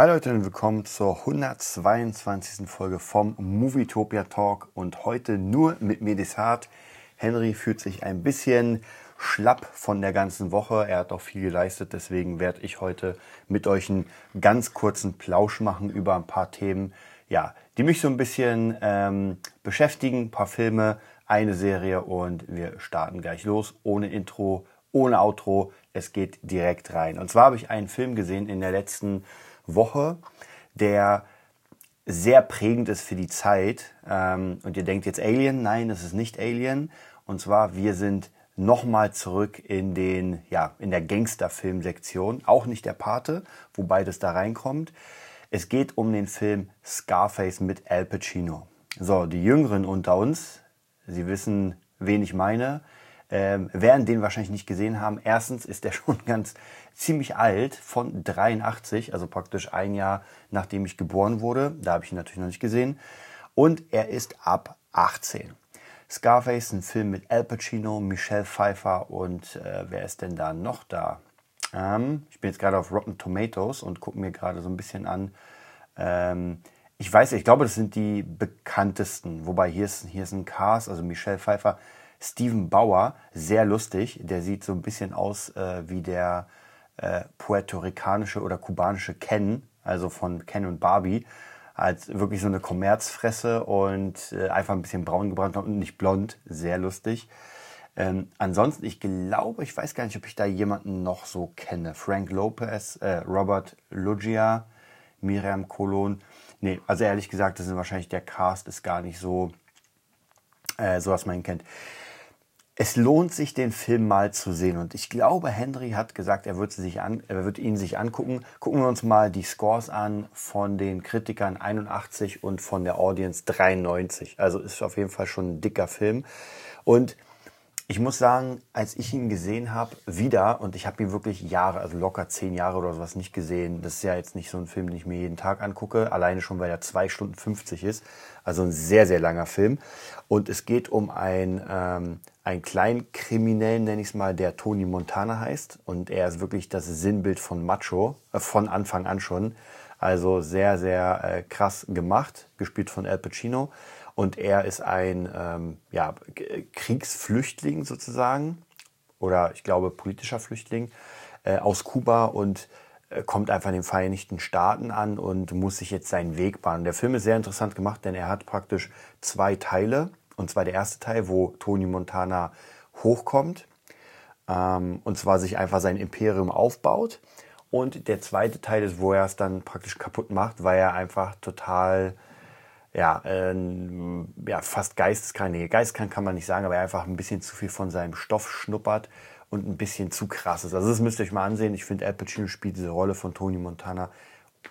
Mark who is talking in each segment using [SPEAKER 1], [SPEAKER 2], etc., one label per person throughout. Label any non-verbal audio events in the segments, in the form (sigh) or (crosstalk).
[SPEAKER 1] Hi Leute und willkommen zur 122. Folge vom Movietopia Talk und heute nur mit Medisat. Henry fühlt sich ein bisschen schlapp von der ganzen Woche. Er hat auch viel geleistet, deswegen werde ich heute mit euch einen ganz kurzen Plausch machen über ein paar Themen, ja, die mich so ein bisschen ähm, beschäftigen. Ein paar Filme, eine Serie und wir starten gleich los, ohne Intro, ohne Outro. Es geht direkt rein. Und zwar habe ich einen Film gesehen in der letzten Woche, der sehr prägend ist für die Zeit. Ähm, und ihr denkt jetzt Alien? Nein, es ist nicht Alien. Und zwar, wir sind nochmal zurück in den, ja, in der Gangsterfilm-Sektion. Auch nicht der Pate, wobei das da reinkommt. Es geht um den Film Scarface mit Al Pacino. So, die Jüngeren unter uns, sie wissen, wen ich meine ähm, werden den wahrscheinlich nicht gesehen haben. Erstens ist der (laughs) schon ganz ziemlich alt, von 83, also praktisch ein Jahr nachdem ich geboren wurde. Da habe ich ihn natürlich noch nicht gesehen. Und er ist ab 18. Scarface, ein Film mit Al Pacino, Michelle Pfeiffer und äh, wer ist denn da noch da? Ähm, ich bin jetzt gerade auf Rotten Tomatoes und gucke mir gerade so ein bisschen an. Ähm, ich weiß, ich glaube, das sind die bekanntesten. Wobei hier ist, hier ist ein Cast, also Michelle Pfeiffer Steven Bauer, sehr lustig. Der sieht so ein bisschen aus äh, wie der äh, puerto-ricanische oder kubanische Ken, also von Ken und Barbie. Als wirklich so eine Kommerzfresse und äh, einfach ein bisschen braun gebrannt und nicht blond. Sehr lustig. Ähm, ansonsten, ich glaube, ich weiß gar nicht, ob ich da jemanden noch so kenne. Frank Lopez, äh, Robert Loggia, Miriam Colon. Nee, also ehrlich gesagt, das ist wahrscheinlich der Cast ist gar nicht so, äh, so was man ihn kennt es lohnt sich, den Film mal zu sehen. Und ich glaube, Henry hat gesagt, er wird, sich an, er wird ihn sich angucken. Gucken wir uns mal die Scores an von den Kritikern 81 und von der Audience 93. Also ist auf jeden Fall schon ein dicker Film. Und ich muss sagen, als ich ihn gesehen habe, wieder, und ich habe ihn wirklich Jahre, also locker zehn Jahre oder sowas nicht gesehen. Das ist ja jetzt nicht so ein Film, den ich mir jeden Tag angucke, alleine schon, weil er zwei Stunden 50 ist. Also ein sehr, sehr langer Film. Und es geht um ein, ähm, einen kleinen Kriminellen, nenne ich es mal, der Tony Montana heißt. Und er ist wirklich das Sinnbild von Macho, äh, von Anfang an schon. Also sehr, sehr äh, krass gemacht, gespielt von Al Pacino. Und er ist ein ähm, ja, Kriegsflüchtling sozusagen oder ich glaube politischer Flüchtling äh, aus Kuba und äh, kommt einfach in den Vereinigten Staaten an und muss sich jetzt seinen Weg bahnen. Der Film ist sehr interessant gemacht, denn er hat praktisch zwei Teile. Und zwar der erste Teil, wo Tony Montana hochkommt ähm, und zwar sich einfach sein Imperium aufbaut. Und der zweite Teil ist, wo er es dann praktisch kaputt macht, weil er einfach total ja, äh, ja, fast geisteskrank. Nee, geisteskrank kann man nicht sagen, aber er einfach ein bisschen zu viel von seinem Stoff schnuppert und ein bisschen zu krass ist. Also das müsst ihr euch mal ansehen. Ich finde, Al Pacino spielt diese Rolle von Tony Montana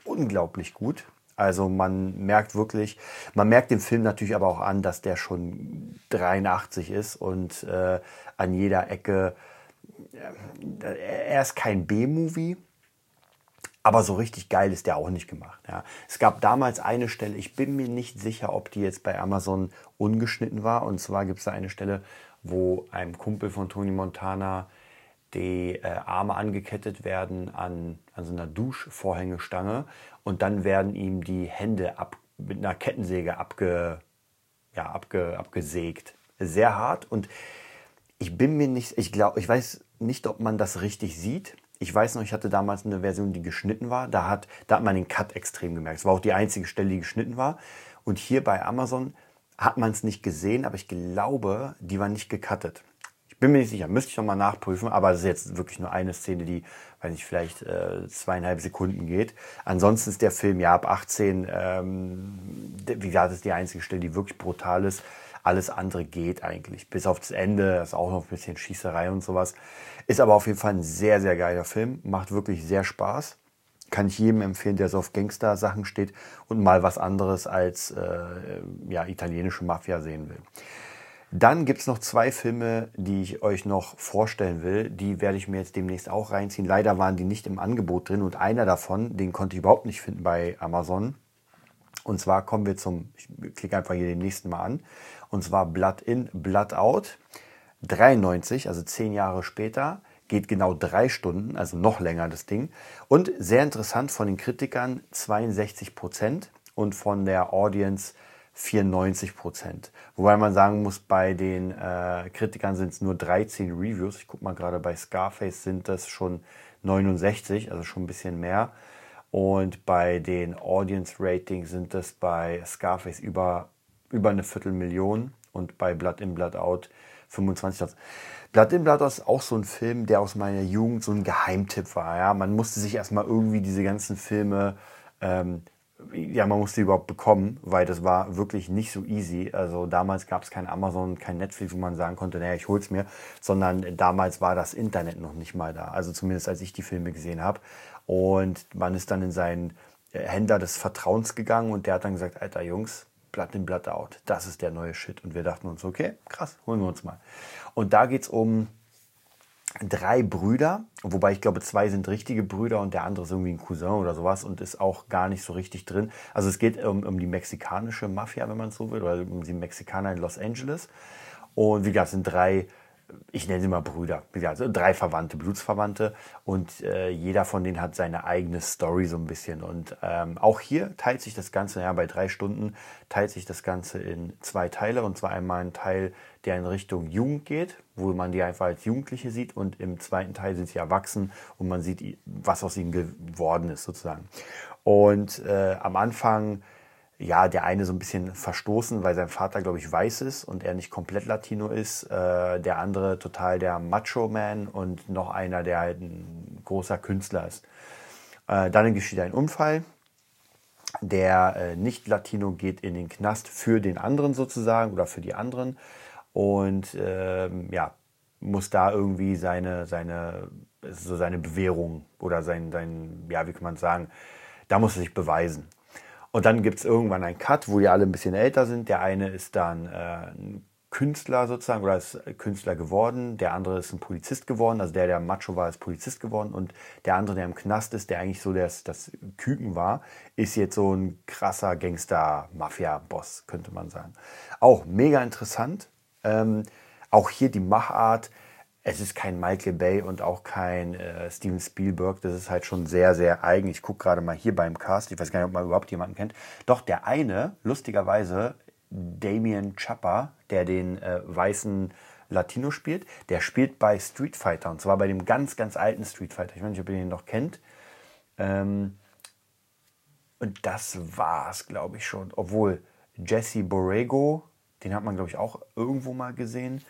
[SPEAKER 1] unglaublich gut. Also man merkt wirklich, man merkt dem Film natürlich aber auch an, dass der schon 83 ist und äh, an jeder Ecke, äh, er ist kein B-Movie, aber so richtig geil ist der auch nicht gemacht. Ja. Es gab damals eine Stelle, ich bin mir nicht sicher, ob die jetzt bei Amazon ungeschnitten war. Und zwar gibt es da eine Stelle, wo einem Kumpel von Tony Montana die äh, Arme angekettet werden an, an so einer Duschvorhängestange und dann werden ihm die Hände ab, mit einer Kettensäge abge, ja, abge, abgesägt. Sehr hart und ich bin mir nicht, ich glaube, ich weiß nicht, ob man das richtig sieht. Ich weiß noch, ich hatte damals eine Version, die geschnitten war. Da hat, da hat man den Cut extrem gemerkt. Es war auch die einzige Stelle, die geschnitten war. Und hier bei Amazon hat man es nicht gesehen, aber ich glaube, die war nicht gecuttet. Ich bin mir nicht sicher, müsste ich nochmal nachprüfen, aber es ist jetzt wirklich nur eine Szene, die, weiß nicht, vielleicht äh, zweieinhalb Sekunden geht. Ansonsten ist der Film ja ab 18, ähm, wie gesagt, ist die einzige Stelle, die wirklich brutal ist. Alles andere geht eigentlich. Bis auf das Ende, das ist auch noch ein bisschen Schießerei und sowas. Ist aber auf jeden Fall ein sehr, sehr geiler Film. Macht wirklich sehr Spaß. Kann ich jedem empfehlen, der so auf Gangster-Sachen steht und mal was anderes als äh, ja, italienische Mafia sehen will. Dann gibt es noch zwei Filme, die ich euch noch vorstellen will. Die werde ich mir jetzt demnächst auch reinziehen. Leider waren die nicht im Angebot drin und einer davon, den konnte ich überhaupt nicht finden bei Amazon. Und zwar kommen wir zum, ich klicke einfach hier den nächsten mal an. Und zwar Blood In, Blood Out. 93, also zehn Jahre später, geht genau drei Stunden, also noch länger das Ding. Und sehr interessant von den Kritikern 62 Prozent und von der Audience 94 Prozent. Wobei man sagen muss, bei den äh, Kritikern sind es nur 13 Reviews. Ich gucke mal gerade, bei Scarface sind das schon 69, also schon ein bisschen mehr. Und bei den Audience Ratings sind das bei Scarface über, über eine Viertelmillion und bei Blood in, Blood Out 25.000. Blood in Blood Out ist auch so ein Film, der aus meiner Jugend so ein Geheimtipp war. Ja? Man musste sich erstmal irgendwie diese ganzen Filme ähm, ja, man musste überhaupt bekommen, weil das war wirklich nicht so easy. Also damals gab es kein Amazon, kein Netflix, wo man sagen konnte, naja, ich hol's mir, sondern damals war das Internet noch nicht mal da. Also zumindest als ich die Filme gesehen habe. Und man ist dann in seinen äh, Händler des Vertrauens gegangen und der hat dann gesagt, alter Jungs, Blatt in Blatt out, das ist der neue Shit. Und wir dachten uns, okay, krass, holen wir uns mal. Und da geht's um drei Brüder, wobei ich glaube, zwei sind richtige Brüder und der andere ist irgendwie ein Cousin oder sowas und ist auch gar nicht so richtig drin. Also es geht um, um die mexikanische Mafia, wenn man es so will, oder um die Mexikaner in Los Angeles. Und wie gesagt, es sind drei ich nenne sie mal Brüder, also drei Verwandte, Blutsverwandte und äh, jeder von denen hat seine eigene Story so ein bisschen. Und ähm, auch hier teilt sich das Ganze, ja, bei drei Stunden teilt sich das Ganze in zwei Teile und zwar einmal ein Teil, der in Richtung Jugend geht, wo man die einfach als Jugendliche sieht und im zweiten Teil sind sie erwachsen und man sieht, was aus ihnen geworden ist sozusagen. Und äh, am Anfang ja, der eine so ein bisschen verstoßen, weil sein Vater, glaube ich, weiß ist und er nicht komplett Latino ist. Äh, der andere total der Macho-Man und noch einer, der halt ein großer Künstler ist. Äh, dann geschieht ein Unfall. Der äh, Nicht-Latino geht in den Knast für den anderen sozusagen oder für die anderen und ähm, ja, muss da irgendwie seine, seine, so seine Bewährung oder sein, sein, ja, wie kann man sagen, da muss er sich beweisen. Und dann gibt es irgendwann einen Cut, wo die alle ein bisschen älter sind. Der eine ist dann äh, ein Künstler sozusagen oder ist Künstler geworden. Der andere ist ein Polizist geworden. Also der, der Macho war, ist Polizist geworden. Und der andere, der im Knast ist, der eigentlich so das, das Küken war, ist jetzt so ein krasser Gangster-Mafia-Boss, könnte man sagen. Auch mega interessant. Ähm, auch hier die Machart es ist kein Michael Bay und auch kein äh, Steven Spielberg. Das ist halt schon sehr, sehr eigen. Ich gucke gerade mal hier beim Cast. Ich weiß gar nicht, ob man überhaupt jemanden kennt. Doch der eine, lustigerweise, Damien Chapa, der den äh, weißen Latino spielt, der spielt bei Street Fighter. Und zwar bei dem ganz, ganz alten Street Fighter. Ich weiß nicht, ob ihr den noch kennt. Ähm, und das war's, glaube ich schon. Obwohl Jesse Borrego, den hat man, glaube ich, auch irgendwo mal gesehen.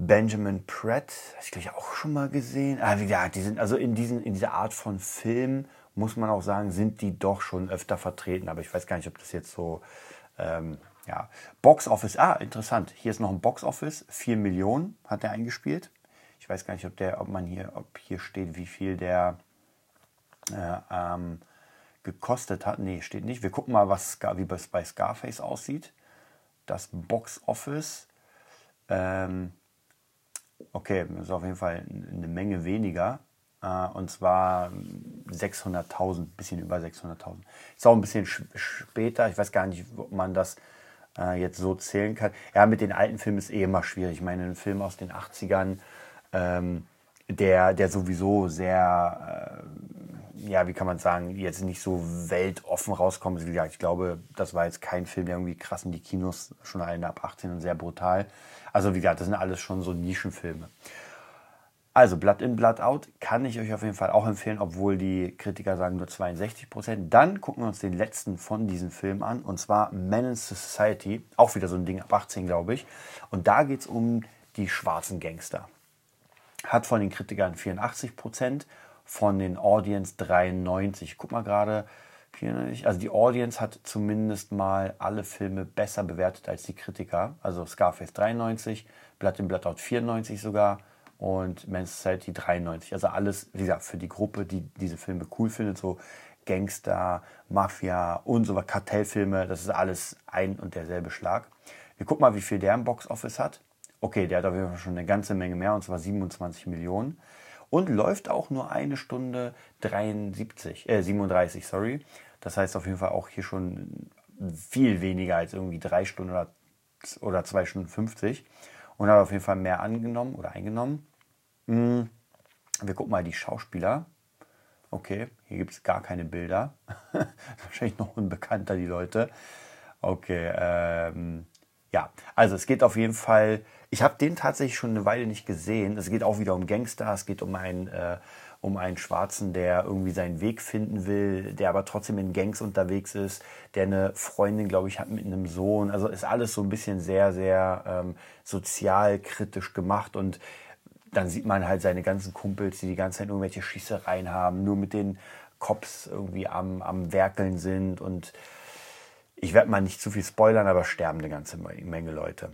[SPEAKER 1] Benjamin Pratt, ich glaube ich auch schon mal gesehen. Ah, wie gesagt, die sind also in, diesen, in dieser Art von Film, muss man auch sagen, sind die doch schon öfter vertreten. Aber ich weiß gar nicht, ob das jetzt so, ähm, ja. Box Office, ah, interessant. Hier ist noch ein Box Office, 4 Millionen hat er eingespielt. Ich weiß gar nicht, ob der, ob man hier, ob hier steht, wie viel der äh, ähm, gekostet hat. Nee, steht nicht. Wir gucken mal, was, wie es bei Scarface aussieht. Das Box Office. Ähm, Okay, das ist auf jeden Fall eine Menge weniger. Äh, und zwar 600.000, bisschen über 600.000. Ist auch ein bisschen später. Ich weiß gar nicht, ob man das äh, jetzt so zählen kann. Ja, mit den alten Filmen ist eh immer schwierig. Ich meine, ein Film aus den 80ern, ähm, der, der sowieso sehr, äh, ja, wie kann man sagen, jetzt nicht so weltoffen gesagt, ich glaube, das war jetzt kein Film, der irgendwie krass in die Kinos schon alleine ab 18 und sehr brutal. Also wie gesagt, das sind alles schon so Nischenfilme. Also Blood in, Blood out kann ich euch auf jeden Fall auch empfehlen, obwohl die Kritiker sagen nur 62 Prozent. Dann gucken wir uns den letzten von diesen Filmen an und zwar Men in Society. Auch wieder so ein Ding ab 18, glaube ich. Und da geht es um die schwarzen Gangster. Hat von den Kritikern 84 Prozent, von den Audience 93. guck mal gerade, also die Audience hat zumindest mal alle Filme besser bewertet als die Kritiker. Also Scarface 93, Blood in Blood Out 94 sogar und Men's Society 93. Also alles, wie gesagt, für die Gruppe, die diese Filme cool findet, so Gangster, Mafia und so Kartellfilme, das ist alles ein und derselbe Schlag. Wir gucken mal, wie viel der im Box Office hat. Okay, der hat auf jeden Fall schon eine ganze Menge mehr, und zwar 27 Millionen und läuft auch nur eine Stunde 73, äh, 37, sorry. Das heißt auf jeden Fall auch hier schon viel weniger als irgendwie drei Stunden oder, oder zwei Stunden 50 und hat auf jeden Fall mehr angenommen oder eingenommen. Hm, wir gucken mal die Schauspieler. Okay, hier gibt es gar keine Bilder. (laughs) Wahrscheinlich noch unbekannter, die Leute. Okay, ähm, ja, also es geht auf jeden Fall. Ich habe den tatsächlich schon eine Weile nicht gesehen. Es geht auch wieder um Gangster. Es geht um einen, äh, um einen Schwarzen, der irgendwie seinen Weg finden will, der aber trotzdem in Gangs unterwegs ist, der eine Freundin, glaube ich, hat mit einem Sohn. Also ist alles so ein bisschen sehr, sehr ähm, sozialkritisch gemacht und dann sieht man halt seine ganzen Kumpels, die die ganze Zeit irgendwelche Schießereien haben, nur mit den Cops irgendwie am, am Werkeln sind und ich werde mal nicht zu viel spoilern, aber sterben eine ganze Menge Leute.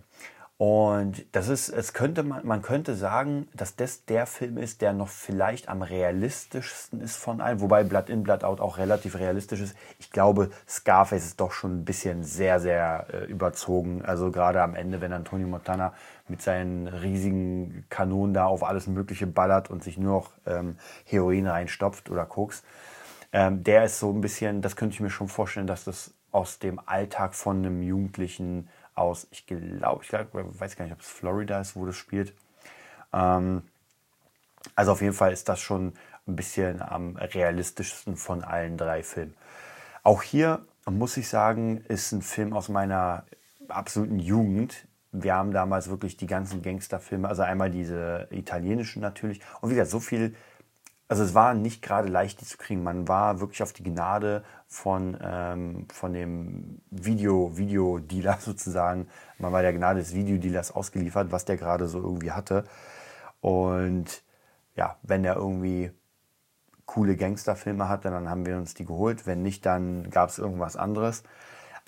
[SPEAKER 1] Und das ist, es könnte man, man könnte sagen, dass das der Film ist, der noch vielleicht am realistischsten ist von allen, wobei Blood in, Blood out auch relativ realistisch ist. Ich glaube, Scarface ist doch schon ein bisschen sehr, sehr äh, überzogen. Also gerade am Ende, wenn Antonio Montana mit seinen riesigen Kanonen da auf alles Mögliche ballert und sich nur noch ähm, Heroin reinstopft oder Koks. Ähm, der ist so ein bisschen, das könnte ich mir schon vorstellen, dass das aus dem Alltag von einem Jugendlichen aus, ich glaube, ich glaub, weiß gar nicht, ob es Florida ist, wo das spielt. Ähm, also auf jeden Fall ist das schon ein bisschen am realistischsten von allen drei Filmen. Auch hier muss ich sagen, ist ein Film aus meiner absoluten Jugend. Wir haben damals wirklich die ganzen Gangsterfilme, also einmal diese italienischen natürlich. Und wie gesagt, so viel also es war nicht gerade leicht, die zu kriegen. Man war wirklich auf die Gnade von, ähm, von dem Video, Videodealer (laughs) sozusagen. Man war der Gnade des Videodealers ausgeliefert, was der gerade so irgendwie hatte. Und ja, wenn der irgendwie coole Gangsterfilme hatte, dann haben wir uns die geholt. Wenn nicht, dann gab es irgendwas anderes.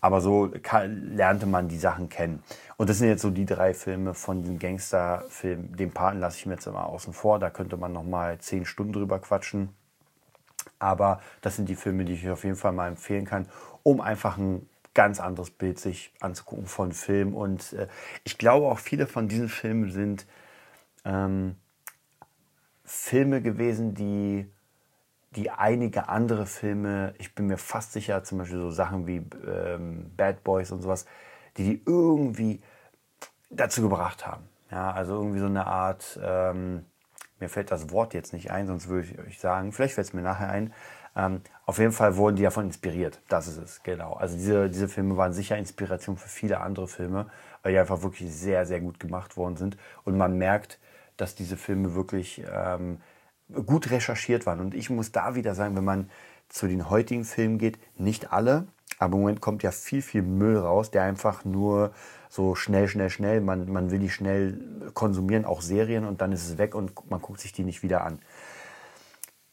[SPEAKER 1] Aber so lernte man die Sachen kennen. Und das sind jetzt so die drei Filme von den Gangsterfilmen. Den Paten lasse ich mir jetzt immer außen vor. Da könnte man noch mal zehn Stunden drüber quatschen. Aber das sind die Filme, die ich auf jeden Fall mal empfehlen kann, um einfach ein ganz anderes Bild sich anzugucken von Film. Und äh, ich glaube auch viele von diesen Filmen sind ähm, Filme gewesen, die die einige andere Filme, ich bin mir fast sicher, zum Beispiel so Sachen wie ähm, Bad Boys und sowas, die die irgendwie dazu gebracht haben. Ja, also irgendwie so eine Art, ähm, mir fällt das Wort jetzt nicht ein, sonst würde ich euch sagen, vielleicht fällt es mir nachher ein. Ähm, auf jeden Fall wurden die davon inspiriert. Das ist es, genau. Also diese, diese Filme waren sicher Inspiration für viele andere Filme, weil die einfach wirklich sehr, sehr gut gemacht worden sind. Und man merkt, dass diese Filme wirklich ähm, gut recherchiert waren. Und ich muss da wieder sagen, wenn man zu den heutigen Filmen geht, nicht alle, aber im Moment kommt ja viel, viel Müll raus, der einfach nur so schnell, schnell, schnell, man, man will die schnell konsumieren, auch Serien, und dann ist es weg und man guckt sich die nicht wieder an.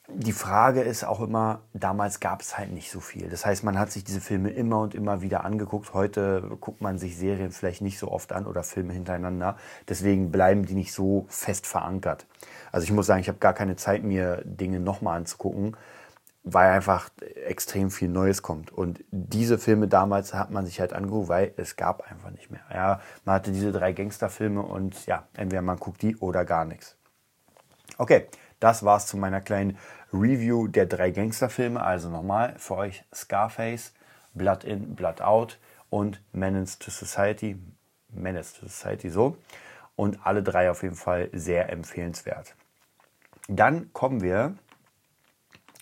[SPEAKER 1] Die Frage ist auch immer, damals gab es halt nicht so viel. Das heißt, man hat sich diese Filme immer und immer wieder angeguckt. Heute guckt man sich Serien vielleicht nicht so oft an oder Filme hintereinander. Deswegen bleiben die nicht so fest verankert. Also ich muss sagen, ich habe gar keine Zeit, mir Dinge nochmal anzugucken, weil einfach extrem viel Neues kommt. Und diese Filme damals hat man sich halt angeguckt, weil es gab einfach nicht mehr. Ja, man hatte diese drei Gangsterfilme und ja, entweder man guckt die oder gar nichts. Okay, das war's zu meiner kleinen Review der drei Gangsterfilme. Also nochmal für euch Scarface, Blood In, Blood Out und Menace to Society. Menace to Society so. Und alle drei auf jeden Fall sehr empfehlenswert. Dann kommen wir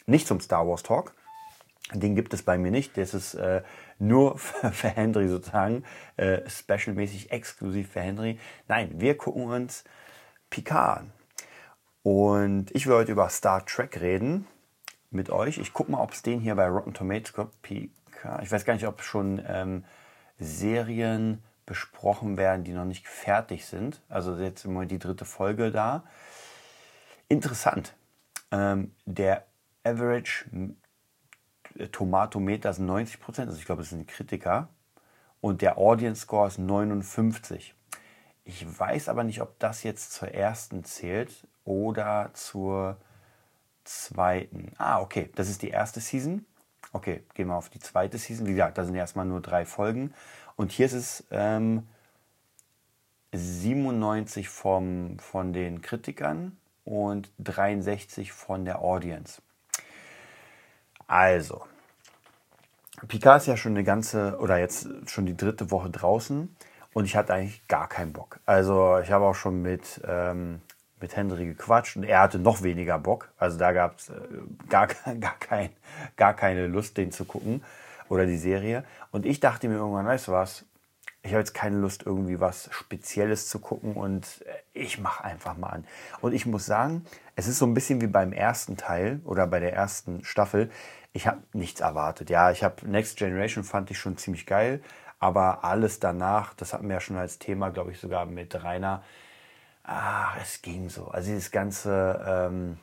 [SPEAKER 1] nicht zum Star Wars Talk. Den gibt es bei mir nicht. Das ist äh, nur für, (laughs) für, Henry sozusagen, äh, specialmäßig exklusiv für Henry. Nein, wir gucken uns Picard an. Und ich will heute über Star Trek reden mit euch. Ich gucke mal, ob es den hier bei Rotten Tomatoes gibt. Ich weiß gar nicht, ob schon ähm, Serien besprochen werden, die noch nicht fertig sind. Also jetzt im Moment die dritte Folge da. Interessant. Ähm, der Average Tomatometer ist 90 Prozent, also ich glaube, das sind Kritiker. Und der Audience Score ist 59. Ich weiß aber nicht, ob das jetzt zur ersten zählt oder zur zweiten. Ah, okay, das ist die erste Season. Okay, gehen wir auf die zweite Season. Wie gesagt, da sind erstmal nur drei Folgen. Und hier ist es ähm, 97 vom, von den Kritikern und 63 von der Audience. Also, Picard ist ja schon eine ganze oder jetzt schon die dritte Woche draußen und ich hatte eigentlich gar keinen Bock. Also ich habe auch schon mit, ähm, mit Henry gequatscht und er hatte noch weniger Bock. Also da gab es äh, gar, (laughs) gar, kein, gar keine Lust, den zu gucken oder die Serie. Und ich dachte mir irgendwann, weißt du was, ich habe jetzt keine Lust, irgendwie was Spezielles zu gucken und äh, ich mache einfach mal an. Und ich muss sagen, es ist so ein bisschen wie beim ersten Teil oder bei der ersten Staffel. Ich habe nichts erwartet. Ja, ich habe Next Generation fand ich schon ziemlich geil, aber alles danach, das hatten wir ja schon als Thema, glaube ich, sogar mit Rainer, ach, es ging so. Also dieses ganze, ähm,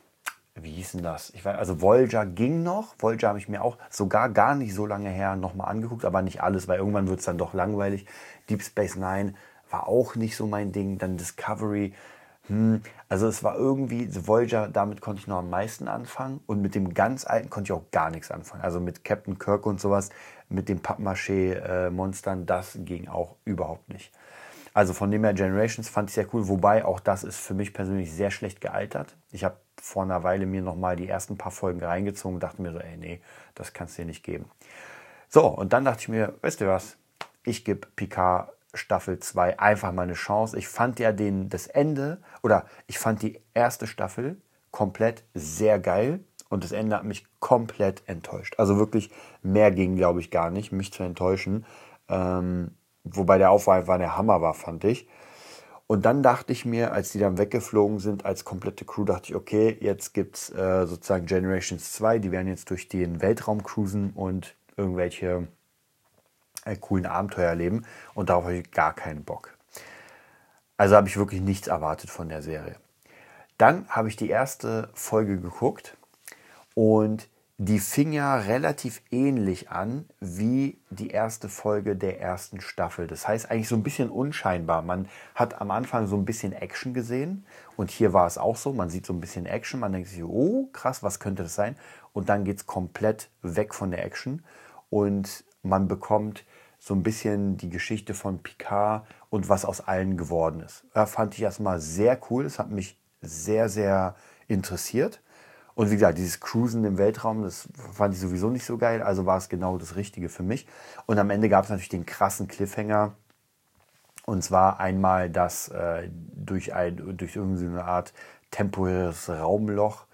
[SPEAKER 1] wie hieß denn das? Ich weiß, also Voyager ging noch. Voyager habe ich mir auch sogar gar nicht so lange her nochmal angeguckt, aber nicht alles, weil irgendwann wird es dann doch langweilig. Deep Space Nine war auch nicht so mein Ding. Dann Discovery. Hm, also es war irgendwie, Voyager, damit konnte ich noch am meisten anfangen. Und mit dem ganz alten konnte ich auch gar nichts anfangen. Also mit Captain Kirk und sowas, mit den Pappmaché-Monstern, das ging auch überhaupt nicht. Also von dem her Generations fand ich sehr cool, wobei auch das ist für mich persönlich sehr schlecht gealtert. Ich habe vor einer Weile mir nochmal die ersten paar Folgen reingezogen und dachte mir so, ey, nee, das kannst du dir nicht geben. So, und dann dachte ich mir, weißt du was, ich gebe Picard Staffel 2 einfach mal eine Chance. Ich fand ja den, das Ende, oder ich fand die erste Staffel komplett sehr geil und das Ende hat mich komplett enttäuscht. Also wirklich, mehr ging, glaube ich, gar nicht, mich zu enttäuschen. Ähm, Wobei der Aufwand der Hammer war, fand ich. Und dann dachte ich mir, als die dann weggeflogen sind, als komplette Crew, dachte ich, okay, jetzt gibt es äh, sozusagen Generations 2, die werden jetzt durch den Weltraum cruisen und irgendwelche äh, coolen Abenteuer erleben. Und darauf habe ich gar keinen Bock. Also habe ich wirklich nichts erwartet von der Serie. Dann habe ich die erste Folge geguckt und die fing ja relativ ähnlich an wie die erste Folge der ersten Staffel. Das heißt eigentlich so ein bisschen unscheinbar. Man hat am Anfang so ein bisschen Action gesehen und hier war es auch so. Man sieht so ein bisschen Action, man denkt sich, oh krass, was könnte das sein? Und dann geht es komplett weg von der Action und man bekommt so ein bisschen die Geschichte von Picard und was aus allen geworden ist. Da fand ich erstmal sehr cool. Das hat mich sehr, sehr interessiert. Und wie gesagt, dieses Cruisen im Weltraum, das fand ich sowieso nicht so geil, also war es genau das Richtige für mich. Und am Ende gab es natürlich den krassen Cliffhanger. Und zwar einmal, dass äh, durch, ein, durch irgendeine Art temporäres Raumloch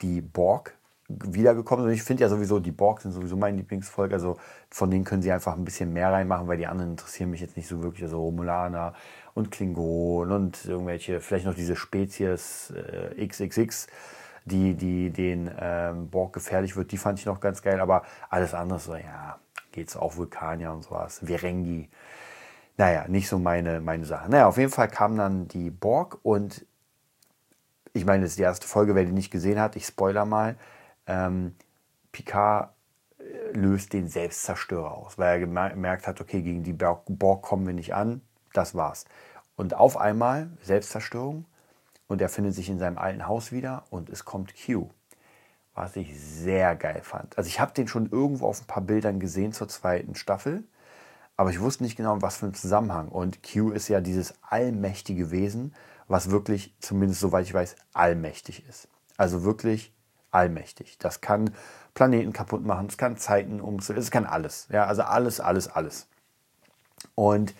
[SPEAKER 1] die Borg wiedergekommen sind. Ich finde ja sowieso, die Borg sind sowieso mein Lieblingsvolk. Also von denen können sie einfach ein bisschen mehr reinmachen, weil die anderen interessieren mich jetzt nicht so wirklich. Also Romulaner und Klingonen und irgendwelche, vielleicht noch diese Spezies äh, XXX die, die den ähm, Borg gefährlich wird, die fand ich noch ganz geil, aber alles andere so, ja, geht's auch Vulkanier und sowas, Verengi. Naja, nicht so meine, meine Sache. Naja, auf jeden Fall kam dann die Borg und ich meine, das ist die erste Folge, wer die nicht gesehen hat, ich spoiler mal. Ähm, Picard äh, löst den Selbstzerstörer aus, weil er gemerkt hat, okay, gegen die Borg kommen wir nicht an, das war's. Und auf einmal Selbstzerstörung, und er findet sich in seinem alten Haus wieder und es kommt Q. Was ich sehr geil fand. Also ich habe den schon irgendwo auf ein paar Bildern gesehen zur zweiten Staffel, aber ich wusste nicht genau, was für ein Zusammenhang. Und Q ist ja dieses allmächtige Wesen, was wirklich, zumindest soweit ich weiß, allmächtig ist. Also wirklich allmächtig. Das kann Planeten kaputt machen, es kann Zeiten umzulegen, es kann alles. Ja, also alles, alles, alles. Und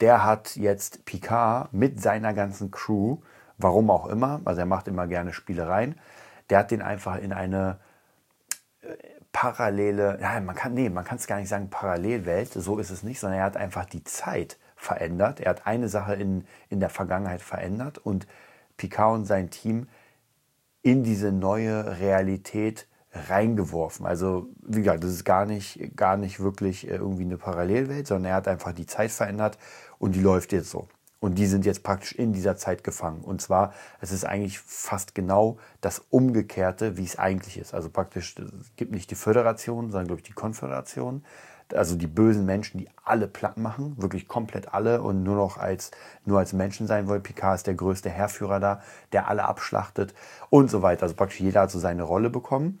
[SPEAKER 1] der hat jetzt Picard mit seiner ganzen Crew Warum auch immer, also er macht immer gerne Spielereien. Der hat den einfach in eine äh, parallele, ja, man kann, nee, man kann es gar nicht sagen Parallelwelt, so ist es nicht, sondern er hat einfach die Zeit verändert. Er hat eine Sache in, in der Vergangenheit verändert und Picard und sein Team in diese neue Realität reingeworfen. Also, wie gesagt, das ist gar nicht, gar nicht wirklich äh, irgendwie eine Parallelwelt, sondern er hat einfach die Zeit verändert und die läuft jetzt so. Und die sind jetzt praktisch in dieser Zeit gefangen. Und zwar, es ist eigentlich fast genau das Umgekehrte, wie es eigentlich ist. Also praktisch, es gibt nicht die Föderation, sondern glaube ich die Konföderation. Also die bösen Menschen, die alle platt machen, wirklich komplett alle und nur noch als, nur als Menschen sein wollen. Picard ist der größte Herrführer da, der alle abschlachtet und so weiter. Also praktisch jeder hat so seine Rolle bekommen.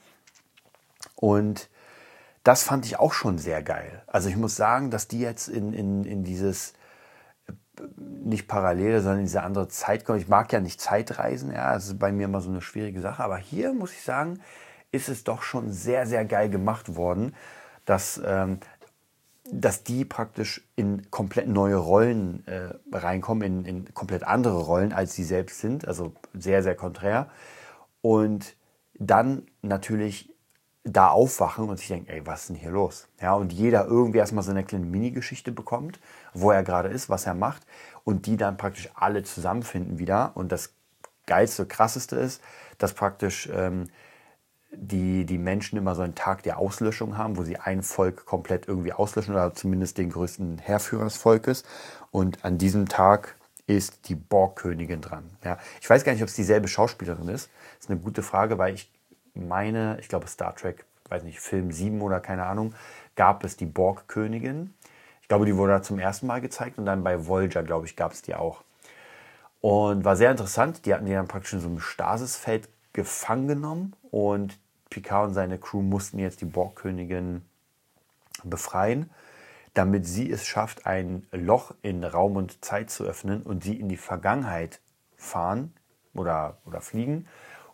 [SPEAKER 1] Und das fand ich auch schon sehr geil. Also ich muss sagen, dass die jetzt in, in, in dieses, nicht parallel, sondern in diese andere Zeit kommen. Ich mag ja nicht Zeitreisen, ja, das ist bei mir immer so eine schwierige Sache. Aber hier muss ich sagen, ist es doch schon sehr, sehr geil gemacht worden, dass ähm, dass die praktisch in komplett neue Rollen äh, reinkommen, in, in komplett andere Rollen, als sie selbst sind. Also sehr, sehr konträr. Und dann natürlich da aufwachen und sich denken, ey, was ist denn hier los? Ja, und jeder irgendwie erstmal so eine kleine Mini-Geschichte bekommt, wo er gerade ist, was er macht und die dann praktisch alle zusammenfinden wieder. Und das geilste, krasseste ist, dass praktisch ähm, die, die Menschen immer so einen Tag der Auslöschung haben, wo sie ein Volk komplett irgendwie auslöschen oder zumindest den größten Herrführer des Volkes. Und an diesem Tag ist die Borgkönigin dran. Ja, ich weiß gar nicht, ob es dieselbe Schauspielerin ist. Das ist eine gute Frage, weil ich meine, ich glaube Star Trek, weiß nicht, Film 7 oder keine Ahnung, gab es die Borg-Königin. Ich glaube, die wurde da zum ersten Mal gezeigt und dann bei Voyager, glaube ich, gab es die auch. Und war sehr interessant. Die hatten die dann praktisch in so einem Stasisfeld gefangen genommen und Picard und seine Crew mussten jetzt die Borg-Königin befreien, damit sie es schafft, ein Loch in Raum und Zeit zu öffnen und sie in die Vergangenheit fahren oder, oder fliegen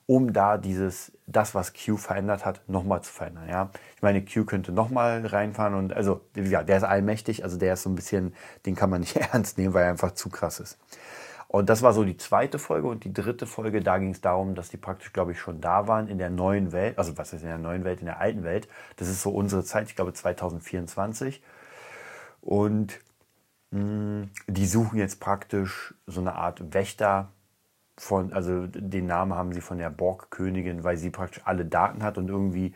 [SPEAKER 1] um da dieses, das, was Q verändert hat, nochmal zu verändern. Ja? Ich meine, Q könnte nochmal reinfahren und also, ja, der ist allmächtig, also der ist so ein bisschen, den kann man nicht (laughs) ernst nehmen, weil er einfach zu krass ist. Und das war so die zweite Folge und die dritte Folge, da ging es darum, dass die praktisch, glaube ich, schon da waren in der neuen Welt, also was ist in der neuen Welt, in der alten Welt. Das ist so unsere Zeit, ich glaube 2024. Und mh, mm, die suchen jetzt praktisch so eine Art Wächter, von, also den Namen haben sie von der Borg-Königin, weil sie praktisch alle Daten hat und irgendwie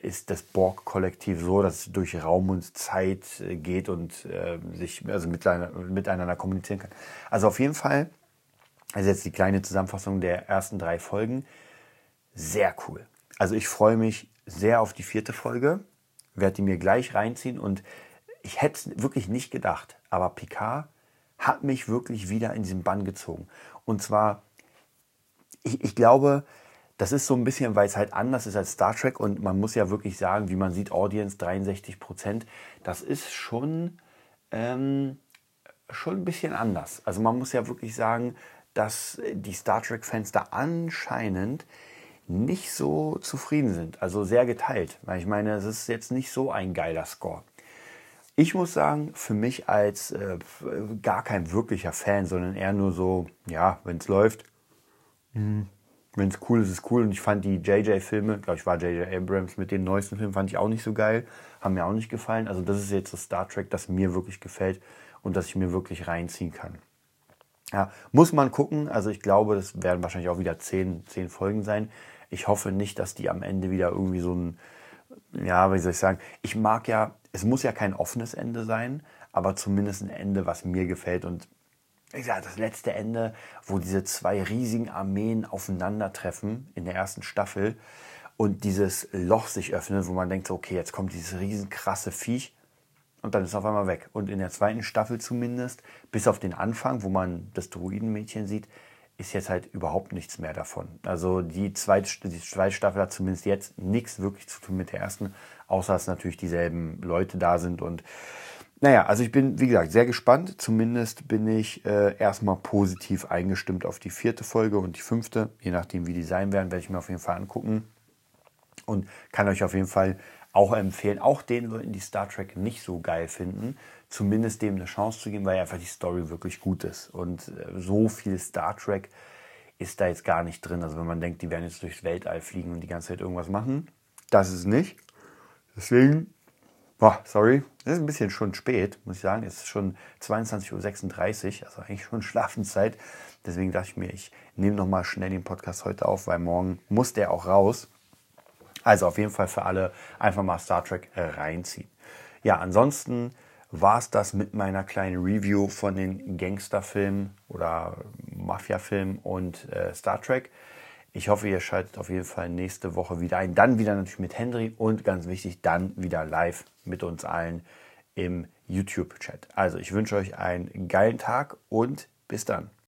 [SPEAKER 1] ist das Borg-Kollektiv so, dass es durch Raum und Zeit äh, geht und äh, sich also miteinander, miteinander kommunizieren kann. Also auf jeden Fall, also jetzt die kleine Zusammenfassung der ersten drei Folgen, sehr cool. Also ich freue mich sehr auf die vierte Folge, werde die mir gleich reinziehen und ich hätte es wirklich nicht gedacht, aber Picard hat mich wirklich wieder in diesen Bann gezogen. Und zwar ich, ich glaube, das ist so ein bisschen, weil es halt anders ist als Star Trek und man muss ja wirklich sagen, wie man sieht, Audience 63 Prozent, das ist schon, ähm, schon ein bisschen anders. Also man muss ja wirklich sagen, dass die Star Trek-Fans da anscheinend nicht so zufrieden sind, also sehr geteilt. Weil ich meine, es ist jetzt nicht so ein geiler Score. Ich muss sagen, für mich als äh, gar kein wirklicher Fan, sondern eher nur so, ja, wenn es läuft, Mhm. Wenn es cool ist, ist es cool. Und ich fand die JJ-Filme, glaube ich, war JJ Abrams mit den neuesten Filmen, fand ich auch nicht so geil. Haben mir auch nicht gefallen. Also, das ist jetzt das Star Trek, das mir wirklich gefällt und das ich mir wirklich reinziehen kann. Ja, muss man gucken. Also, ich glaube, das werden wahrscheinlich auch wieder zehn, zehn Folgen sein. Ich hoffe nicht, dass die am Ende wieder irgendwie so ein, ja, wie soll ich sagen, ich mag ja, es muss ja kein offenes Ende sein, aber zumindest ein Ende, was mir gefällt und ich sage, das letzte Ende, wo diese zwei riesigen Armeen aufeinandertreffen in der ersten Staffel und dieses Loch sich öffnet, wo man denkt, okay, jetzt kommt dieses riesen krasse Viech und dann ist es auf einmal weg. Und in der zweiten Staffel zumindest, bis auf den Anfang, wo man das Druidenmädchen sieht, ist jetzt halt überhaupt nichts mehr davon. Also die zweite, die zweite Staffel hat zumindest jetzt nichts wirklich zu tun mit der ersten, außer dass natürlich dieselben Leute da sind und naja, also ich bin, wie gesagt, sehr gespannt. Zumindest bin ich äh, erstmal positiv eingestimmt auf die vierte Folge und die fünfte. Je nachdem, wie die sein werden, werde ich mir auf jeden Fall angucken. Und kann euch auf jeden Fall auch empfehlen, auch den Leuten, die Star Trek nicht so geil finden, zumindest dem eine Chance zu geben, weil einfach die Story wirklich gut ist. Und äh, so viel Star Trek ist da jetzt gar nicht drin. Also wenn man denkt, die werden jetzt durchs Weltall fliegen und die ganze Zeit irgendwas machen, das ist nicht. Deswegen Boah, sorry, es ist ein bisschen schon spät, muss ich sagen. Es ist schon 22.36 Uhr, also eigentlich schon (laughs) Schlafenszeit. Deswegen dachte ich mir, ich nehme nochmal schnell den Podcast heute auf, weil morgen muss der auch raus. Also auf jeden Fall für alle einfach mal Star Trek reinziehen. Ja, ansonsten war es das mit meiner kleinen Review von den Gangsterfilmen oder Mafiafilmen und äh, Star Trek. Ich hoffe, ihr schaltet auf jeden Fall nächste Woche wieder ein. Dann wieder natürlich mit Henry und ganz wichtig, dann wieder live mit uns allen im YouTube-Chat. Also ich wünsche euch einen geilen Tag und bis dann.